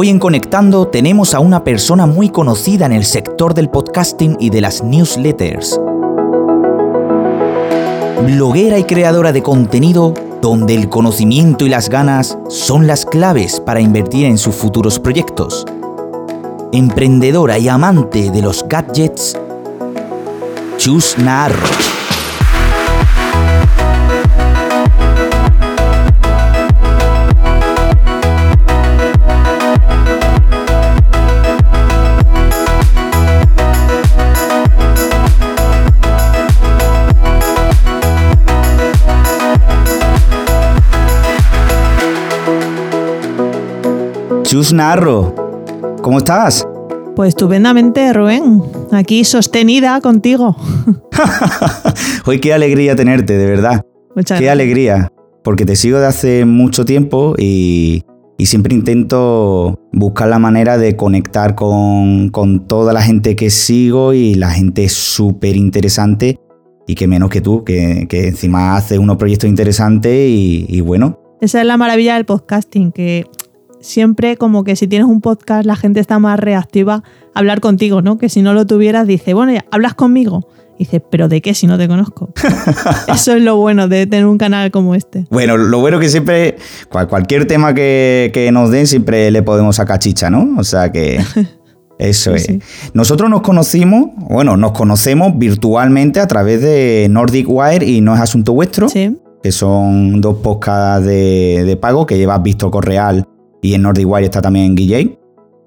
Hoy en Conectando tenemos a una persona muy conocida en el sector del podcasting y de las newsletters. Bloguera y creadora de contenido donde el conocimiento y las ganas son las claves para invertir en sus futuros proyectos. Emprendedora y amante de los gadgets, Chus. Chus Narro, ¿cómo estás? Pues estupendamente, Rubén. Aquí sostenida contigo. Hoy qué alegría tenerte, de verdad. Muchas qué gracias. alegría, porque te sigo de hace mucho tiempo y, y siempre intento buscar la manera de conectar con, con toda la gente que sigo y la gente súper interesante y que menos que tú, que, que encima haces unos proyectos interesantes y, y bueno, Esa es la maravilla del podcasting, que siempre como que si tienes un podcast la gente está más reactiva a hablar contigo, ¿no? Que si no lo tuvieras dice, bueno, ya, hablas conmigo. Y dice, pero ¿de qué si no te conozco? Eso es lo bueno de tener un canal como este. Bueno, lo bueno que siempre, cual- cualquier tema que, que nos den, siempre le podemos sacar chicha, ¿no? O sea que eso es. sí. Nosotros nos conocimos, bueno, nos conocemos virtualmente a través de Nordic Wire y No es Asunto Vuestro, Sí, que son dos podcasts de, de pago que llevas Visto Correal y en Nordic Wire está también Guillén.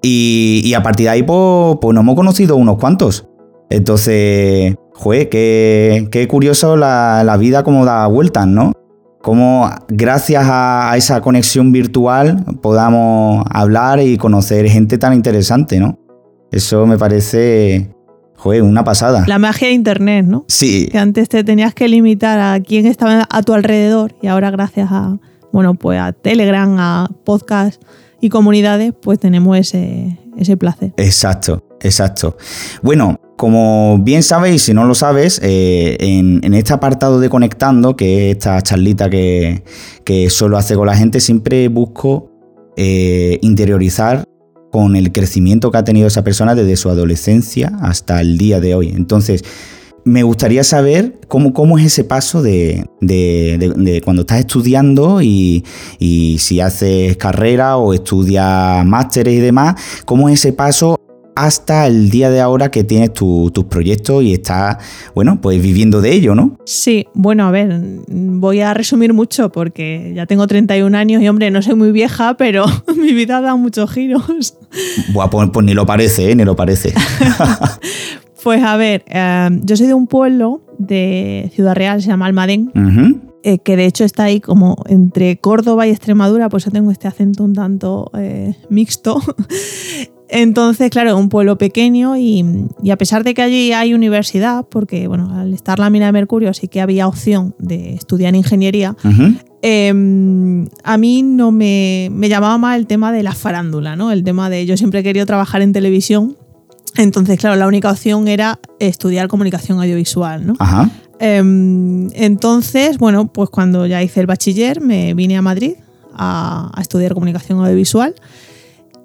Y, y a partir de ahí, pues, pues nos hemos conocido unos cuantos. Entonces, joder, qué, qué curioso la, la vida como da vueltas, ¿no? Cómo gracias a, a esa conexión virtual podamos hablar y conocer gente tan interesante, ¿no? Eso me parece, joder, una pasada. la magia de Internet, ¿no? Sí, Que antes te tenías que limitar a quién estaba a tu alrededor y ahora gracias a, bueno, pues a Telegram, a podcast y comunidades, pues tenemos ese, ese placer. Exacto, exacto. Bueno, como bien sabes, y si no lo sabes, eh, en, en este apartado de Conectando, que es esta charlita que, que solo hace con la gente, siempre busco eh, interiorizar con el crecimiento que ha tenido esa persona desde su adolescencia hasta el día de hoy. Entonces, me gustaría saber cómo, cómo es ese paso de, de- cuando estás estudiando y, y si haces carrera o estudias másteres y demás, cómo es ese paso hasta el día de ahora que tienes tu- tus proyectos y estás, bueno, pues viviendo de ello, ¿no? Sí, bueno, a ver, voy a resumir mucho porque ya tengo 31 años y hombre, no soy muy vieja, pero mi vida da muchos giros. Buah, pues, pues ni lo parece, ¿eh? Ni lo parece. Pues a ver, eh, yo soy de un pueblo de Ciudad Real, se llama Almadén, eh, que de hecho está ahí como entre Córdoba y Extremadura, por eso tengo este acento un tanto eh, mixto. Entonces, claro, un pueblo pequeño y, y a pesar de que allí hay universidad, porque bueno, al estar la mina de mercurio sí que había opción de estudiar ingeniería, eh, a mí no me, me llamaba más el tema de la farándula, ¿no? El tema de yo siempre he querido trabajar en televisión. Entonces, claro, la única opción era estudiar comunicación audiovisual, ¿no? Ajá. Em, entonces, bueno, pues cuando ya hice el bachiller me vine a Madrid a, a estudiar comunicación audiovisual.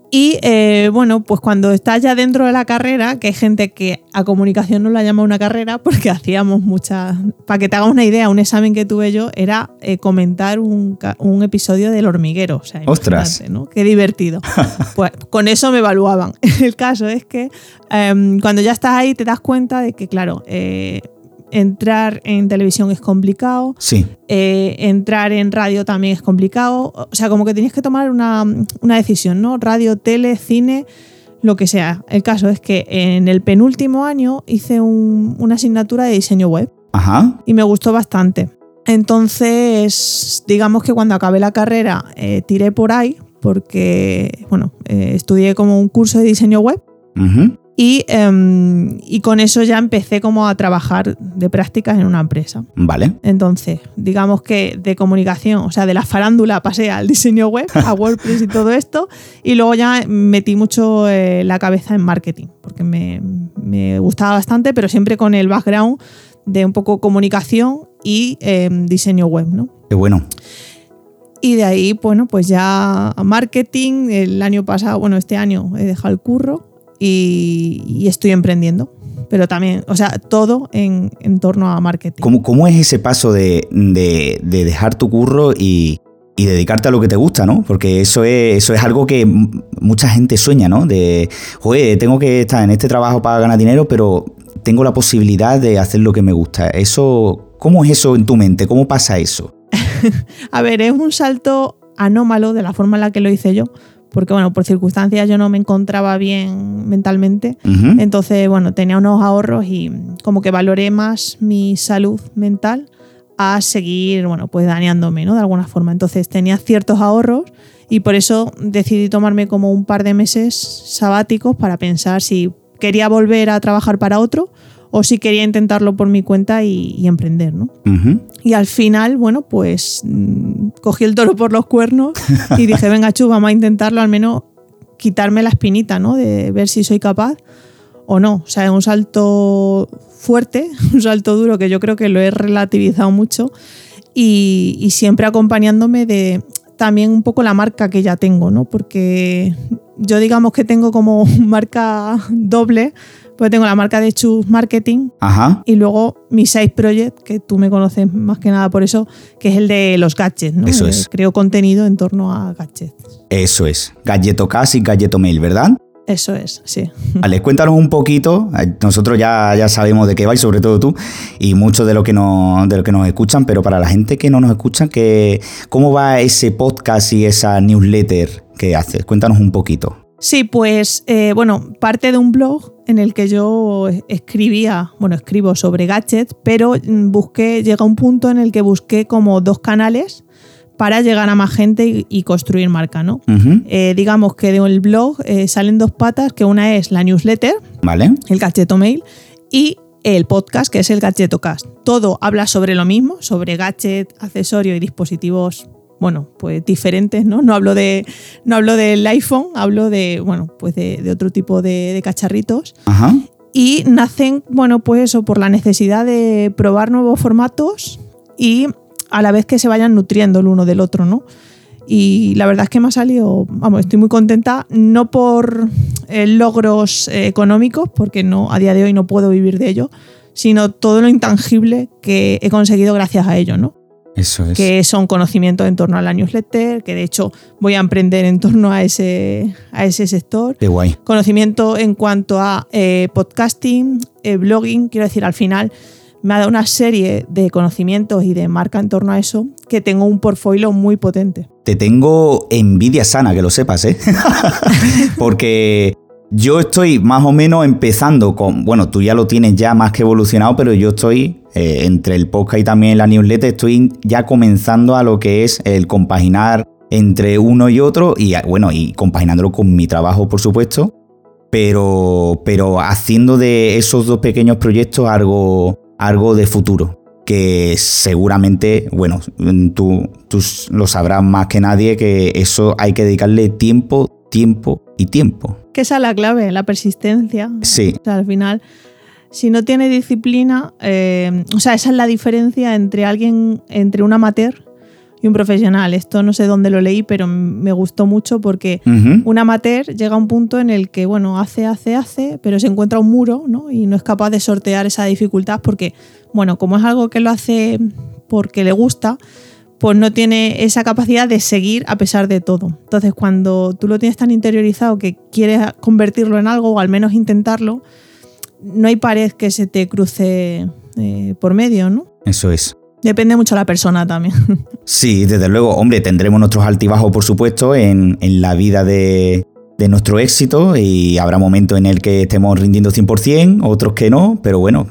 Y eh, bueno, pues cuando estás ya dentro de la carrera, que hay gente que a comunicación no la llama una carrera porque hacíamos muchas... Para que te hagas una idea, un examen que tuve yo era eh, comentar un, un episodio del hormiguero. O sea, Ostras. ¿no? Qué divertido. Pues con eso me evaluaban. El caso es que em, cuando ya estás ahí te das cuenta de que, claro, eh, entrar en televisión es complicado, Sí. eh, entrar en radio también es complicado. O sea, como que tienes que tomar una, una decisión, ¿no? Radio, tele, cine, lo que sea. El caso es que en el penúltimo año hice un- una asignatura de diseño web Ajá. y me gustó bastante. Entonces, digamos que cuando acabé la carrera eh, tiré por ahí porque, bueno, eh, estudié como un curso de diseño web. Y, em, y con eso ya empecé como a trabajar de prácticas en una empresa. Vale. Entonces, digamos que de comunicación, o sea, de la farándula pasé al diseño web, a WordPress y todo esto, y luego ya metí mucho eh, la cabeza en marketing, porque me, me gustaba bastante, pero siempre con el background de un poco comunicación y em, diseño web, ¿no? Qué bueno. Y de ahí, bueno, pues ya marketing. El año pasado, bueno, este año he dejado el curro y, estoy emprendiendo. Pero también, o sea, todo en, torno a marketing. ¿Cómo, cómo es ese paso de, de, dejar tu curro y, y, dedicarte a lo que te gusta, ¿no? Porque eso es, eso es algo que mucha gente sueña, ¿no? De, oye, tengo que estar en este trabajo para ganar dinero, pero tengo la posibilidad de hacer lo que me gusta. Eso, ¿Cómo es eso en tu mente? ¿Cómo pasa eso? a ver, es un salto anómalo de la forma en la que lo hice yo porque bueno, por circunstancias yo no me encontraba bien mentalmente. Entonces, bueno, tenía unos ahorros y como que valoré más mi salud mental a seguir, bueno, pues dañándome, ¿no? De alguna forma. Entonces tenía ciertos ahorros y por eso decidí tomarme como un par de meses sabáticos para pensar si quería volver a trabajar para otro o si quería intentarlo por mi cuenta y, emprender, ¿no? Y al final, bueno, pues mm, cogí el toro por los cuernos y dije, venga, Chu, vamos a intentarlo, al menos quitarme la espinita, ¿no? De ver si soy capaz o no. O sea, es un salto fuerte, un salto duro que yo creo que lo he relativizado mucho y, y siempre acompañándome de también un poco la marca que ya tengo, ¿no? Porque yo digamos que tengo como marca doble pues tengo la marca de Chus Marketing y luego mi Side Project, que tú me conoces más que nada por eso, que es el de los gadgets. ¿no? Eso es. Creo contenido en torno a gadgets. Eso es. Gadgetocast y Mail, ¿verdad? Eso es, sí. Vale, cuéntanos un poquito. Nosotros ya, ya sabemos de qué vais, sobre todo tú, y mucho de lo que nos, de lo que nos escuchan, pero para la gente que no nos escucha, que, ¿cómo va ese podcast y esa newsletter que haces? Cuéntanos un poquito. Sí, pues eh, bueno, parte de un blog en el que yo escribía, bueno, escribo sobre gadgets, pero mm, busqué, llega un punto en el que busqué como dos canales para llegar a más gente y, construir marca, ¿no? Eh, digamos que del blog eh, salen dos patas, que una es la newsletter, ¿Vale? el Gadgeto Mail, y el podcast, que es el Gadgetocast. Todo habla sobre lo mismo, sobre gadget, accesorios y dispositivos bueno, pues diferentes, ¿no? No hablo, de, no hablo del iPhone, hablo de, bueno, pues de, otro tipo de, cacharritos. Y nacen, bueno, pues eso, por la necesidad de probar nuevos formatos y a la vez que se vayan nutriendo el uno del otro, ¿no? Y la verdad es que me ha salido, vamos, estoy muy contenta, no por eh, logros eh, económicos, porque no, a día de hoy no puedo vivir de ello, sino todo lo intangible que he conseguido gracias a ello, ¿no? Que son conocimientos en torno a la newsletter, que de hecho voy a emprender en torno a ese, a ese sector. Qué guay. Conocimiento en cuanto a eh, podcasting, eh, blogging, quiero decir, al final me ha dado una serie de conocimientos y de marca en torno a eso que tengo un portfolio muy potente. Te tengo envidia sana, que lo sepas, ¿eh? Porque yo estoy más o menos empezando con, bueno, tú ya lo tienes ya más que evolucionado, pero yo estoy eh, entre el podcast y también la newsletter, estoy ya comenzando a lo que es el compaginar entre uno y otro y bueno, y compaginándolo con mi trabajo, por supuesto, pero, pero haciendo de esos dos pequeños proyectos algo, algo de futuro que seguramente, bueno, tú, tú lo sabrás más que nadie, que eso hay que dedicarle tiempo, tiempo y tiempo. Que esa es la clave, la persistencia. Sí. O sea, al final, si no tiene disciplina, eh, o sea, esa es la diferencia entre alguien, entre un amateur y un profesional. Esto no sé dónde lo leí, pero me gustó mucho porque un amateur llega a un punto en el que, bueno, hace, hace, hace, pero se encuentra un muro, ¿no? Y no es capaz de sortear esa dificultad porque, bueno, como es algo que lo hace porque le gusta, pues no tiene esa capacidad de seguir a pesar de todo. Entonces, cuando tú lo tienes tan interiorizado que quieres convertirlo en algo o al menos intentarlo, no hay pared que se te cruce eh, por medio, ¿no? Eso es. Depende mucho de la persona también. Sí, desde luego, hombre, tendremos nuestros altibajos, por supuesto, en, la vida de, nuestro éxito y habrá momentos en el que estemos rindiendo 100%, otros que no, pero bueno,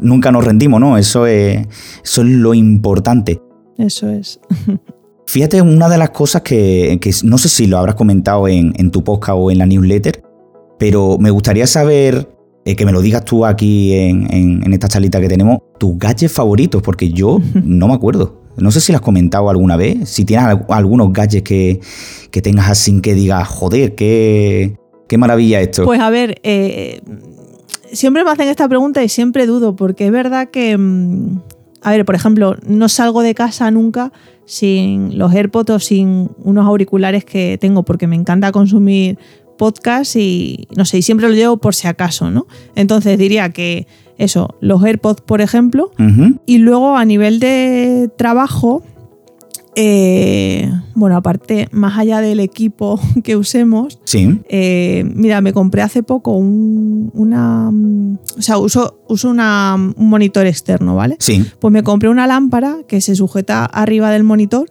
nunca nos rendimos, ¿no? Eso es, eso es lo importante. Eso es. Fíjate, una de las cosas que, no sé si lo habrás comentado en, tu podcast o en la newsletter, pero me gustaría saber, eh, que me lo digas tú aquí en, esta charlita que tenemos, tus gadgets favoritos, porque yo no me acuerdo. No sé si lo has comentado alguna vez, si tienes algunos gadgets que, tengas así que digas, joder, qué, qué maravilla esto. Pues a ver, eh, siempre me hacen esta pregunta y siempre dudo, porque es verdad que... Mm, a ver, por ejemplo, no salgo de casa nunca sin los AirPods o sin unos auriculares que tengo porque me encanta consumir podcast y no sé, y siempre lo llevo por si acaso, ¿no? Entonces diría que eso, los AirPods, por ejemplo, y luego a nivel de trabajo, eh, bueno, aparte, más allá del equipo que usemos, Sí. eh, mira, me compré hace poco un, una. mm, O sea, uso, uso una, un monitor externo, ¿vale? Sí. Pues me compré una lámpara que se sujeta arriba del monitor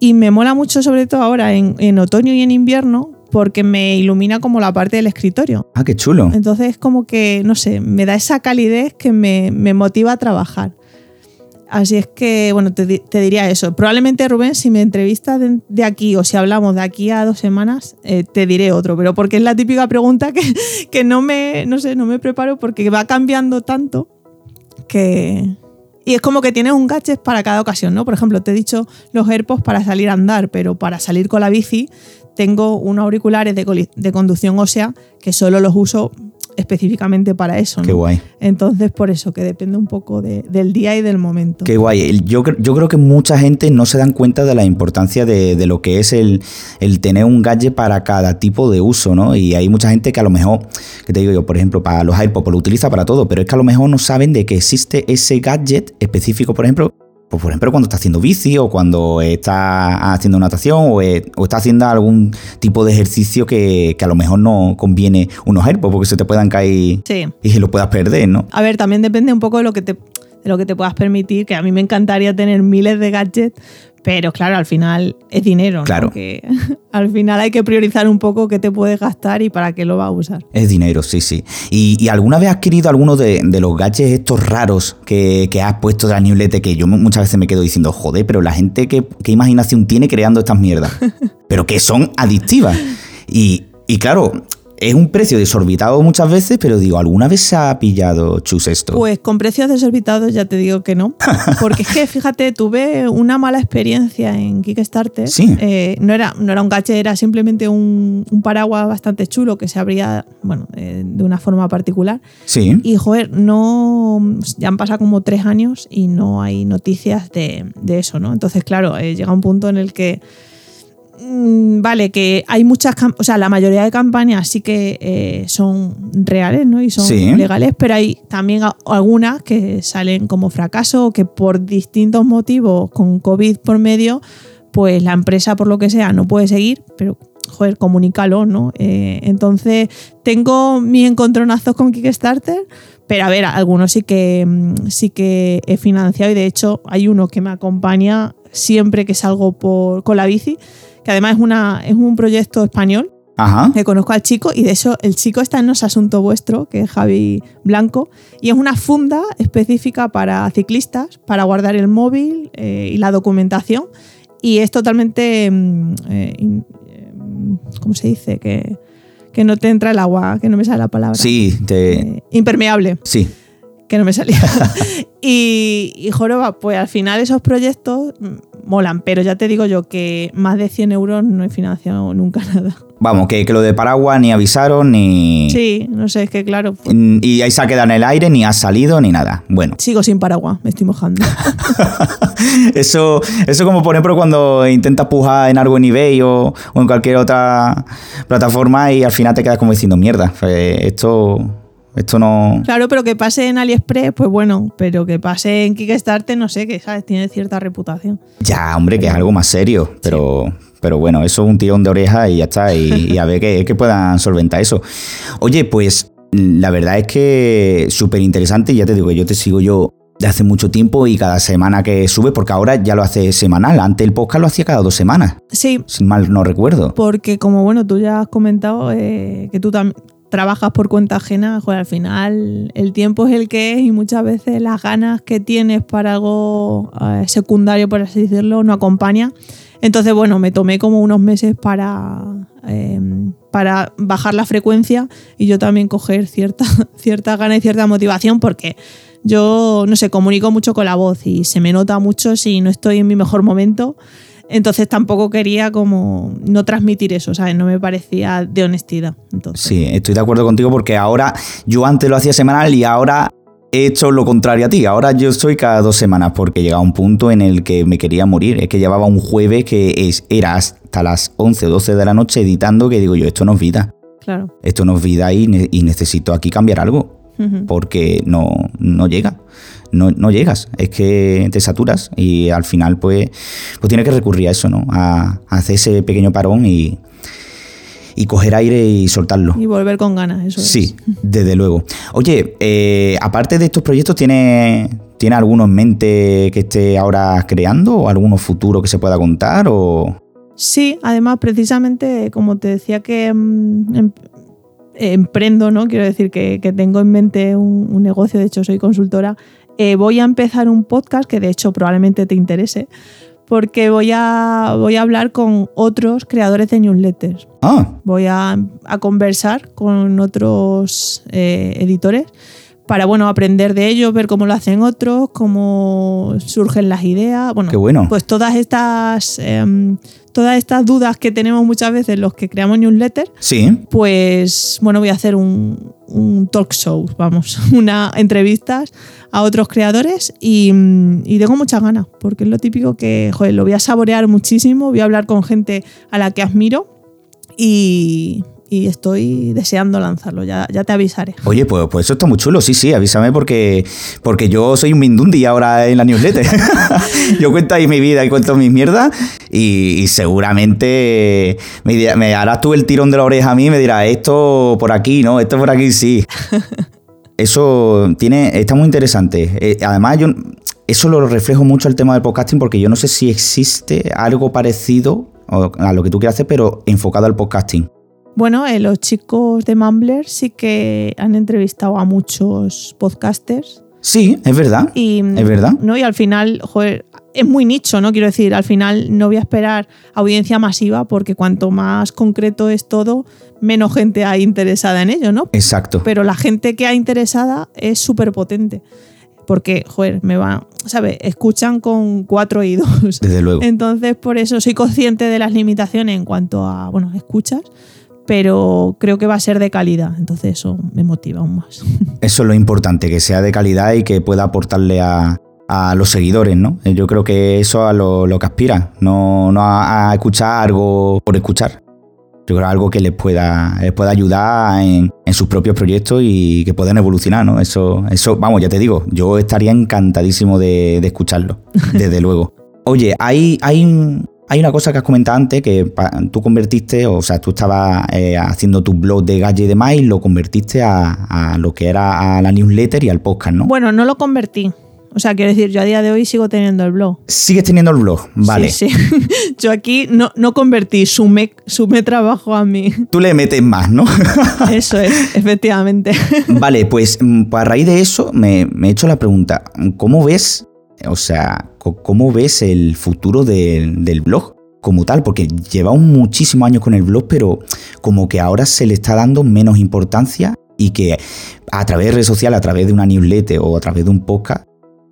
y me mola mucho, sobre todo ahora en, en otoño y en invierno, porque me ilumina como la parte del escritorio. Ah, qué chulo. Entonces, como que, no sé, me da esa calidez que me, me motiva a trabajar. Así es que, bueno, te, di- te diría eso. Probablemente, Rubén, si me entrevistas de, aquí o si hablamos de aquí a dos semanas, eh, te diré otro, pero porque es la típica pregunta que, que no me, no sé, no me preparo porque va cambiando tanto que... Y es como que tienes un gadget para cada ocasión, ¿no? Por ejemplo, te he dicho los AirPods para salir a andar, pero para salir con la bici tengo unos auriculares de, de conducción ósea que solo los uso específicamente para eso, ¿no? Qué guay. Entonces, por eso, que depende un poco de- del día y del momento. Qué guay. Yo, yo creo que mucha gente no se dan cuenta de la importancia de, de lo que es el, el tener un gadget para cada tipo de uso, ¿no? Y hay mucha gente que a lo mejor, que te digo yo, por ejemplo, para los AirPods pues lo utiliza para todo, pero es que a lo mejor no saben de que existe ese gadget específico, por ejemplo, pues por ejemplo cuando está haciendo bici o cuando está haciendo natación o, eh, o está haciendo algún tipo de ejercicio que, que a lo mejor no conviene unos AirPods porque se te puedan caer Sí. y se lo puedas perder, ¿no? A ver, también depende un poco de lo que te, de lo que te puedas permitir, que a mí me encantaría tener miles de gadgets, pero claro, al final es dinero, ¿no? Claro. Que al final hay que priorizar un poco qué te puedes gastar y para qué lo vas a usar. Es dinero, sí, sí. ¿Y, y alguna vez has querido alguno de, de los gadgets estos raros que, que has puesto de la newsletter que yo mu- muchas veces me quedo diciendo, joder, pero la gente qué, qué imaginación tiene creando estas mierdas? pero que son adictivas. Y, y claro, es un precio desorbitado muchas veces, pero digo, ¿alguna vez se ha pillado Chus esto? Pues con precios desorbitados ya te digo que no. Porque es que, fíjate, tuve una mala experiencia en Kickstarter. Sí. Eh, no, era, no era un gadget, era simplemente un, un paraguas bastante chulo que se abría, bueno, eh, de una forma particular. sí. Y, joder, no. Ya han pasado como tres años y no hay noticias de, de eso, ¿no? Entonces, claro, eh, llega un punto en el que. Mm, Vale, que hay muchas, o sea, la mayoría de campañas sí que eh, son reales, ¿no? Y son Sí. legales, pero hay también algunas que salen como fracaso o que por distintos motivos, con COVID por medio, pues la empresa, por lo que sea, no puede seguir, pero joder, comunícalo, ¿no? Eh, entonces, tengo mis encontronazos con Kickstarter, pero a ver, algunos sí que, mm, sí que he financiado y de hecho hay uno que me acompaña siempre que salgo por, con la bici, que además es, una, es un proyecto español Ajá. que conozco al chico y de eso el chico está en No es Asunto Vuestro, que es Javi Blanco, y es una funda específica para ciclistas, para guardar el móvil eh, y la documentación, y es totalmente, mm, eh, eh, ¿cómo se dice? Que, que no te entra el agua, que no me sale la palabra. Sí, te... Eh, impermeable Sí. Que no me salía. y, y joroba, pues al final esos proyectos molan, pero ya te digo yo que más de 100 euros no he financiado nunca nada. Vamos, que, que lo de paraguas ni avisaron ni... Sí, no sé, es que claro, pues, Mm, Y ahí se ha quedado en el aire, ni ha salido, ni nada. Bueno, sigo sin paraguas, me estoy mojando. eso, eso como por ejemplo cuando intentas pujar en algo en eBay o, o en cualquier otra plataforma y al final te quedas como diciendo, mierda, esto, esto no... claro, pero que pase en AliExpress, pues bueno, pero que pase en Kickstarter, no sé, que sabes, tiene cierta reputación. Ya, hombre, que es algo más serio, pero, pero bueno, eso es un tirón de oreja y ya está, y, y a ver que, que puedan solventar eso. Oye, pues la verdad es que súper interesante, ya te digo, yo te sigo yo de hace mucho tiempo y cada semana que sube, porque ahora ya lo hace semanal, antes el podcast lo hacía cada dos semanas, Sí, si mal no recuerdo. porque como bueno, tú ya has comentado eh, que tú también trabajas por cuenta ajena, al final el tiempo es el que es y muchas veces las ganas que tienes para algo eh, secundario, por así decirlo, no acompaña. Entonces, bueno, me tomé como unos meses para, eh, para bajar la frecuencia y yo también coger cierta, cierta gana y cierta motivación porque yo, no sé, comunico mucho con la voz y se me nota mucho si no estoy en mi mejor momento. Entonces tampoco quería como no transmitir eso, ¿sabes? No me parecía de honestidad. Entonces, Sí, estoy de acuerdo contigo porque ahora yo antes lo hacía semanal y ahora he hecho lo contrario a ti. Ahora yo estoy cada dos semanas porque llegaba un punto en el que me quería morir. Es que llevaba un jueves que es, era hasta las 11 o 12 de la noche editando que digo yo, esto no es vida. Claro. Esto no es vida y, ne- y necesito aquí cambiar algo porque no, no llega. No, no llegas, es que te saturas y al final pues, pues tienes que recurrir a eso, ¿no? A, a hacer ese pequeño parón y, y coger aire y soltarlo. Y volver con ganas, eso es. Sí, desde luego. Oye, eh, aparte de estos proyectos, ¿tiene, ¿tiene alguno en mente que esté ahora creando o alguno futuro que se pueda contar? O... Sí, además, precisamente, como te decía que mm, em- emprendo, ¿no? Quiero decir que, que tengo en mente un, un negocio, de hecho soy consultora, eh, voy a empezar un podcast que de hecho probablemente te interese, porque voy a, voy a hablar con otros creadores de newsletters. Ah, Voy a, a conversar con otros eh, editores para bueno, aprender de ellos, ver cómo lo hacen otros, cómo surgen las ideas. Bueno, Qué bueno. pues todas estas, em, todas estas dudas que tenemos muchas veces los que creamos newsletters, sí. pues bueno, voy a hacer un, un talk show, vamos, una entrevistas a otros creadores y, mm, y tengo muchas ganas, porque es lo típico que, joder, lo voy a saborear muchísimo, voy a hablar con gente a la que admiro y, y estoy deseando lanzarlo, ya, ya te avisaré. Oye, pues, pues eso está muy chulo, sí, sí, avísame porque, porque yo soy un mindundi ahora en la newsletter. yo cuento ahí mi vida y cuento mis mierdas y, y seguramente me, me harás tú el tirón de la oreja a mí y me dirás, esto por aquí, ¿no? Esto por aquí sí. Eso tiene, está muy interesante. Eh, además, yo eso lo reflejo mucho al tema del podcasting porque yo no sé si existe algo parecido a lo que tú quieras hacer, pero enfocado al podcasting. Bueno, eh, los chicos de Mumbler sí que han entrevistado a muchos podcasters Sí, es verdad. y, Es verdad. ¿no? y al final, joder, es muy nicho, ¿no? Quiero decir, al final no voy a esperar audiencia masiva porque cuanto más concreto es todo, menos gente hay interesada en ello, ¿no? Exacto. Pero la gente que hay interesada es súper potente. Porque, joder, me van, ¿sabes? Escuchan con cuatro oídos. Desde luego. Entonces, por eso soy consciente de las limitaciones en cuanto a, bueno, escuchas, pero creo que va a ser de calidad. Entonces, eso me motiva aún más. Eso es lo importante, que sea de calidad y que pueda aportarle a, a los seguidores, ¿no? Eh, Yo creo que eso es a lo, lo que aspira, no, no a, a escuchar algo por escuchar. Yo creo algo que les pueda, les pueda ayudar en, en sus propios proyectos y que puedan evolucionar, ¿no? Eso, eso, vamos, ya te digo, yo estaría encantadísimo de, de escucharlo, desde luego. Oye, hay, hay, hay una cosa que has comentado antes que tú convertiste, o sea, tú estabas eh, haciendo tu blog de Galle y demás y lo convertiste a, a lo que era a la newsletter y al podcast, ¿no? Bueno, no lo convertí. O sea, quiero decir, yo a día de hoy sigo teniendo el blog. Sigues teniendo el blog, vale. Sí, sí. Yo aquí no, no convertí, sumé, sumé trabajo a mí. Tú le metes más, ¿no? Eso es, efectivamente. vale, pues mm, a raíz de eso me, me he hecho la pregunta, ¿cómo ves, o sea, cómo ves el futuro del- del blog? Como tal, porque llevamos muchísimos años con el blog, pero como que ahora se le está dando menos importancia y que a través de redes sociales, a través de una newsletter o a través de un podcast,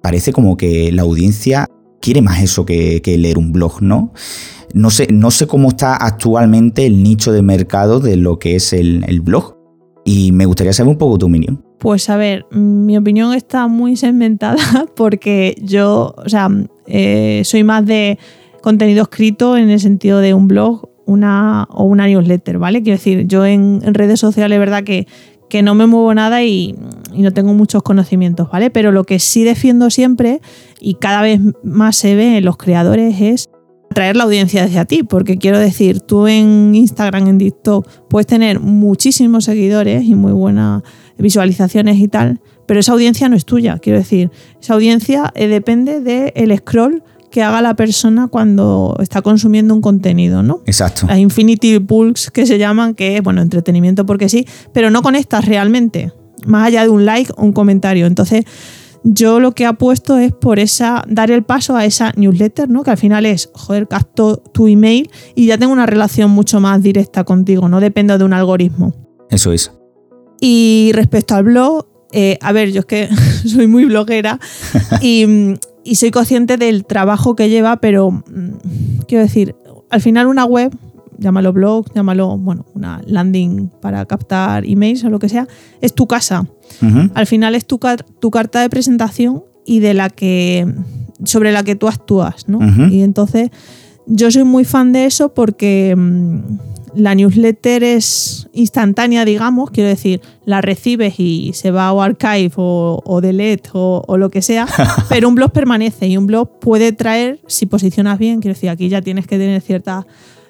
parece como que la audiencia quiere más eso que, leer un blog, ¿no? No sé, no sé cómo está actualmente el nicho de mercado de lo que es el, el blog. Y me gustaría saber un poco tu opinión. Pues a ver, mi opinión está muy segmentada porque yo, o sea, eh, soy más de contenido escrito en el sentido de un blog una, o una newsletter, ¿vale? Quiero decir, yo en, en redes sociales, verdad que, que no me muevo nada y, no tengo muchos conocimientos, ¿vale? Pero lo que sí defiendo siempre y cada vez más se ve en los creadores es atraer la audiencia hacia ti, porque quiero decir, tú en Instagram, en TikTok, puedes tener muchísimos seguidores y muy buenas visualizaciones y tal, pero esa audiencia no es tuya, quiero decir, esa audiencia eh, depende del scroll que haga la persona cuando está consumiendo un contenido, ¿no? Exacto. Las infinity pulls que se llaman, que es, bueno, entretenimiento porque sí, pero no conectas realmente, más allá de un like o un comentario. Entonces, yo lo que apuesto es por esa, dar el paso a esa newsletter, ¿no? Que al final es, joder, capto tu email y ya tengo una relación mucho más directa contigo, no dependo de un algoritmo. Eso es. Y respecto al blog, eh, a ver, yo es que soy muy bloguera y, y soy consciente del trabajo que lleva, pero mm, quiero decir, al final una web llámalo blog, llámalo, bueno, una landing para captar emails o lo que sea, es tu casa. Al final es tu, tu carta de presentación y de la que sobre la que tú actúas, ¿no? Y entonces yo soy muy fan de eso porque mm, la newsletter es instantánea, digamos, quiero decir, la recibes y se va a archive o, o delete o, lo que sea, pero un blog permanece y un blog puede traer, si posicionas bien, quiero decir, aquí ya tienes que tener ciertas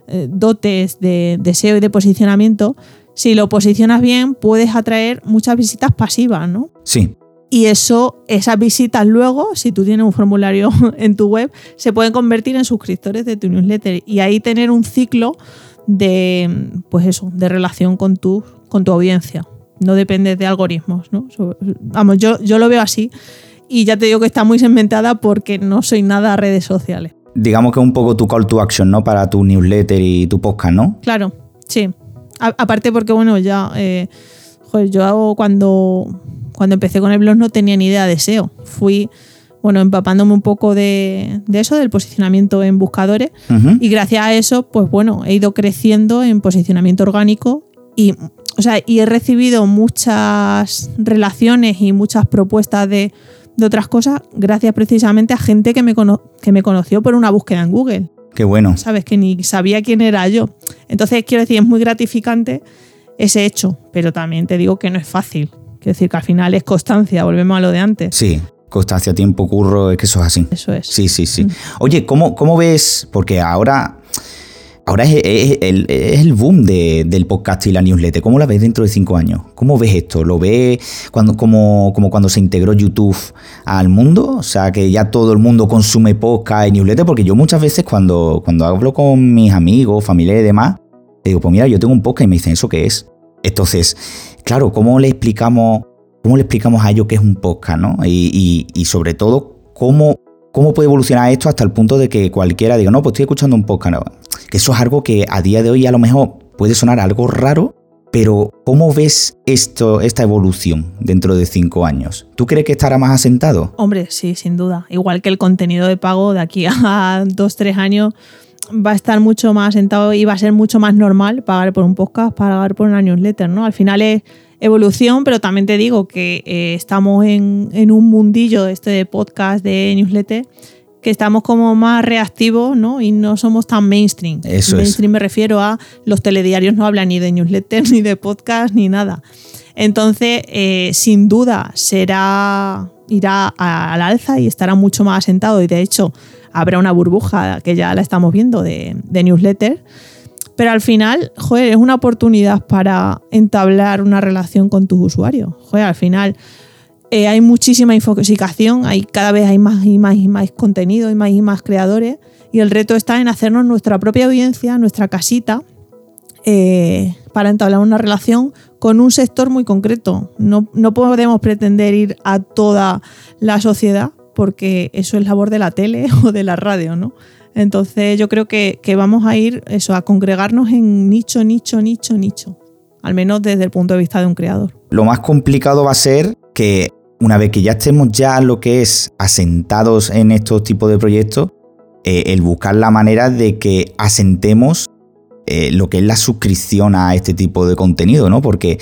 eh, dotes de, de SEO y de posicionamiento. Si lo posicionas bien, puedes atraer muchas visitas pasivas, ¿no? Sí. Y eso, esas visitas luego, si tú tienes un formulario en tu web, se pueden convertir en suscriptores de tu newsletter y ahí tener un ciclo de, pues eso, de relación con tu, con tu audiencia. No depende de algoritmos, ¿no? Vamos, yo, yo lo veo así y ya te digo que está muy segmentada porque no soy nada a redes sociales. Digamos que es un poco tu call to action, ¿no? Para tu newsletter y tu podcast, ¿no? Claro, sí. aparte porque, bueno, ya, eh, yo hago cuando cuando empecé con el blog no tenía ni idea de SEO. Fui, bueno, empapándome un poco de, eso, del posicionamiento en buscadores. Y gracias a eso, pues bueno, he ido creciendo en posicionamiento orgánico y, o sea, y he recibido muchas relaciones y muchas propuestas de, otras cosas gracias precisamente a gente que me, que me conoció por una búsqueda en Google. Qué bueno. Sabes que ni sabía quién era yo. Entonces, quiero decir, es muy gratificante ese hecho, pero también te digo que no es fácil. Quiero decir que al final es constancia, volvemos a lo de antes. Sí, constancia, tiempo, curro, es que eso es así. Eso es. Sí, sí, sí. Mm. Oye, ¿cómo, ¿cómo, ves? Porque ahora, ahora es, el, boom del podcast y la newsletter. ¿Cómo la ves dentro de cinco años? ¿Cómo ves esto? ¿Lo ves cuando, como, como cuando se integró YouTube al mundo? O sea, que ya todo el mundo consume podcast y newsletter. Porque yo muchas veces cuando, cuando hablo con mis amigos, familiares y demás, digo, pues mira, yo tengo un podcast y me dicen, ¿eso qué es? Entonces, claro, ¿cómo le explicamos, cómo le explicamos a ellos qué es un podcast, ¿no? Y, sobre todo, ¿cómo, cómo puede evolucionar esto hasta el punto de que cualquiera diga, no, pues estoy escuchando un podcast. Que eso es algo que a día de hoy a lo mejor puede sonar algo raro, pero ¿cómo ves esto, esta evolución dentro de cinco años? ¿Tú crees que estará más asentado? Hombre, sí, sin duda. Igual que el contenido de pago de aquí a dos, tres años va a estar mucho más sentado y va a ser mucho más normal pagar por un podcast, pagar por una newsletter, ¿no? Al final es evolución, pero también te digo que eh, estamos en, un mundillo este de podcast, de newsletter, que estamos como más reactivos, ¿no? Y no somos tan mainstream. Eso mainstream me refiero a los telediarios no hablan ni de newsletter, ni de podcast, ni nada. Entonces, eh, sin duda, será irá al alza y estará mucho más asentado. Y de hecho, habrá una burbuja que ya la estamos viendo de, newsletter. Pero al final, joder, es una oportunidad para entablar una relación con tus usuarios. Joder, al final eh, hay muchísima infoxicación, hay, cada vez hay más y más y más contenido, y más y más creadores. Y el reto está en hacernos nuestra propia audiencia, nuestra casita, eh, para entablar una relación con un sector muy concreto. No, no podemos pretender ir a toda la sociedad porque eso es labor de la tele o de la radio, ¿no? Entonces yo creo que, vamos a ir eso, a congregarnos en nicho, nicho, nicho, nicho. Al menos desde el punto de vista de un creador. Lo más complicado va a ser que una vez que ya estemos ya lo que es asentados en estos tipos de proyectos, eh, el buscar la manera de que asentemos eh, lo que es la suscripción a este tipo de contenido, ¿no? Porque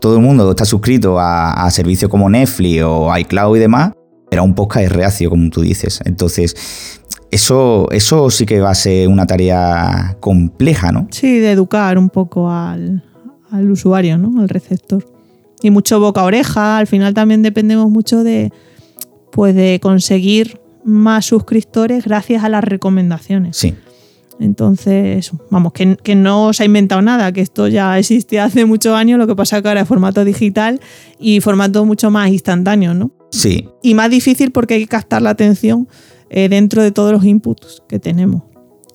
todo el mundo está suscrito a, servicios como Netflix o iCloud y demás, era un podcast reacio, como tú dices. Entonces, eso, eso sí que va a ser una tarea compleja, ¿no? Sí, de educar un poco al, usuario, ¿no? Al receptor. Y mucho boca a oreja. Al final también dependemos mucho de, pues de conseguir más suscriptores gracias a las recomendaciones. Sí. Entonces, vamos, que, que, no se ha inventado nada, que esto ya existía hace muchos años, lo que pasa que ahora es formato digital y formato mucho más instantáneo, ¿no? Sí. Y más difícil porque hay que captar la atención eh, dentro de todos los inputs que tenemos.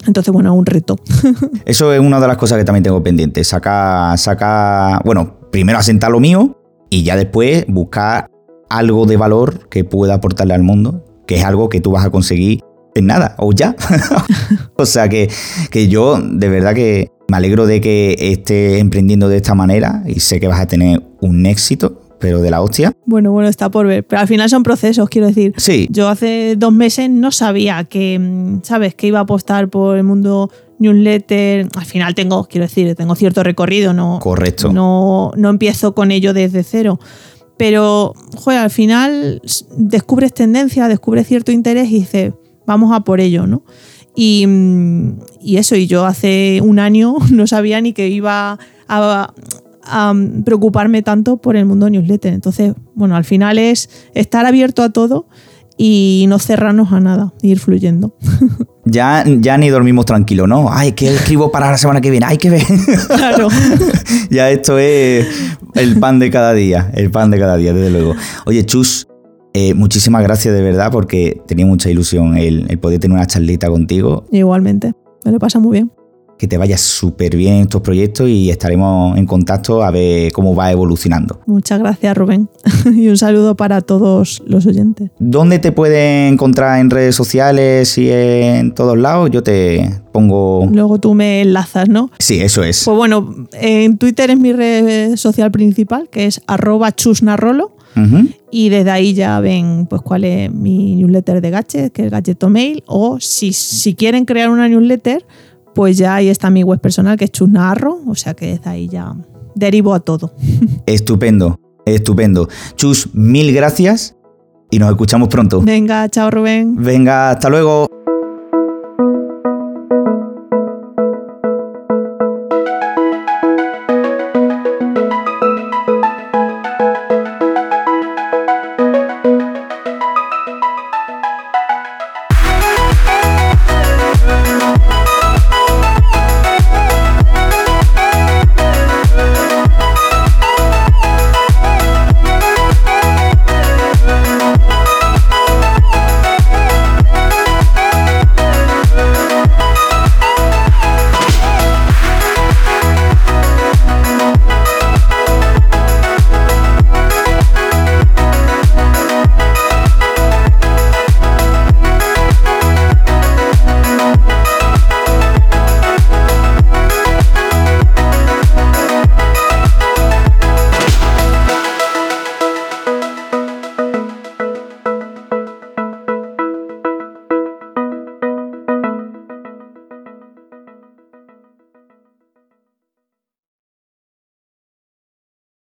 Entonces, bueno, un reto. Eso es una de las cosas que también tengo pendiente. Saca, saca, bueno, primero asentar lo mío y ya después buscar algo de valor que pueda aportarle al mundo, que es algo que tú vas a conseguir en nada o ya. o sea que, que yo de verdad que me alegro de que estés emprendiendo de esta manera y sé que vas a tener un éxito pero de la hostia. Bueno, bueno, está por ver. Pero al final son procesos, quiero decir. Sí. Yo hace dos meses no sabía que, mm, ¿sabes?, que iba a apostar por el mundo newsletter, al final tengo, quiero decir, tengo cierto recorrido, no, Correcto. no, no empiezo con ello desde cero. Pero, joder, al final descubres tendencia, descubres cierto interés y dices, vamos a por ello, ¿no? Y, mm, y eso, y yo hace un año no sabía ni que iba a, preocuparme tanto por el mundo newsletter. Entonces, bueno, al final es estar abierto a todo y no cerrarnos a nada, ir fluyendo. Ya, ya ni dormimos tranquilos, ¿no? Ay, ¿qué escribo para la semana que viene? Hay que ver. Claro. ya esto es el pan de cada día, el pan de cada día, desde luego. Oye, Chus, eh, muchísimas gracias de verdad porque tenía mucha ilusión el, el poder tener una charlita contigo, Igualmente, me lo pasa muy bien. Que te vaya súper bien estos proyectos y estaremos en contacto a ver cómo va evolucionando. Muchas gracias, Rubén. y un saludo para todos los oyentes. ¿Dónde te pueden encontrar en redes sociales y en todos lados? Yo te pongo... Luego tú me enlazas, ¿no? Sí, eso es. Pues bueno, en Twitter es mi red social principal, que es arroba chusnarrolo. Y desde ahí ya ven pues cuál es mi newsletter de Gadget, que es Gadgeto Mail. O si, si quieren crear una newsletter, pues ya ahí está mi web personal, que es chusnarro. O sea que desde ahí ya derivo a todo. Estupendo, estupendo. Chus, mil gracias y nos escuchamos pronto. Venga, chao Rubén. Venga, hasta luego.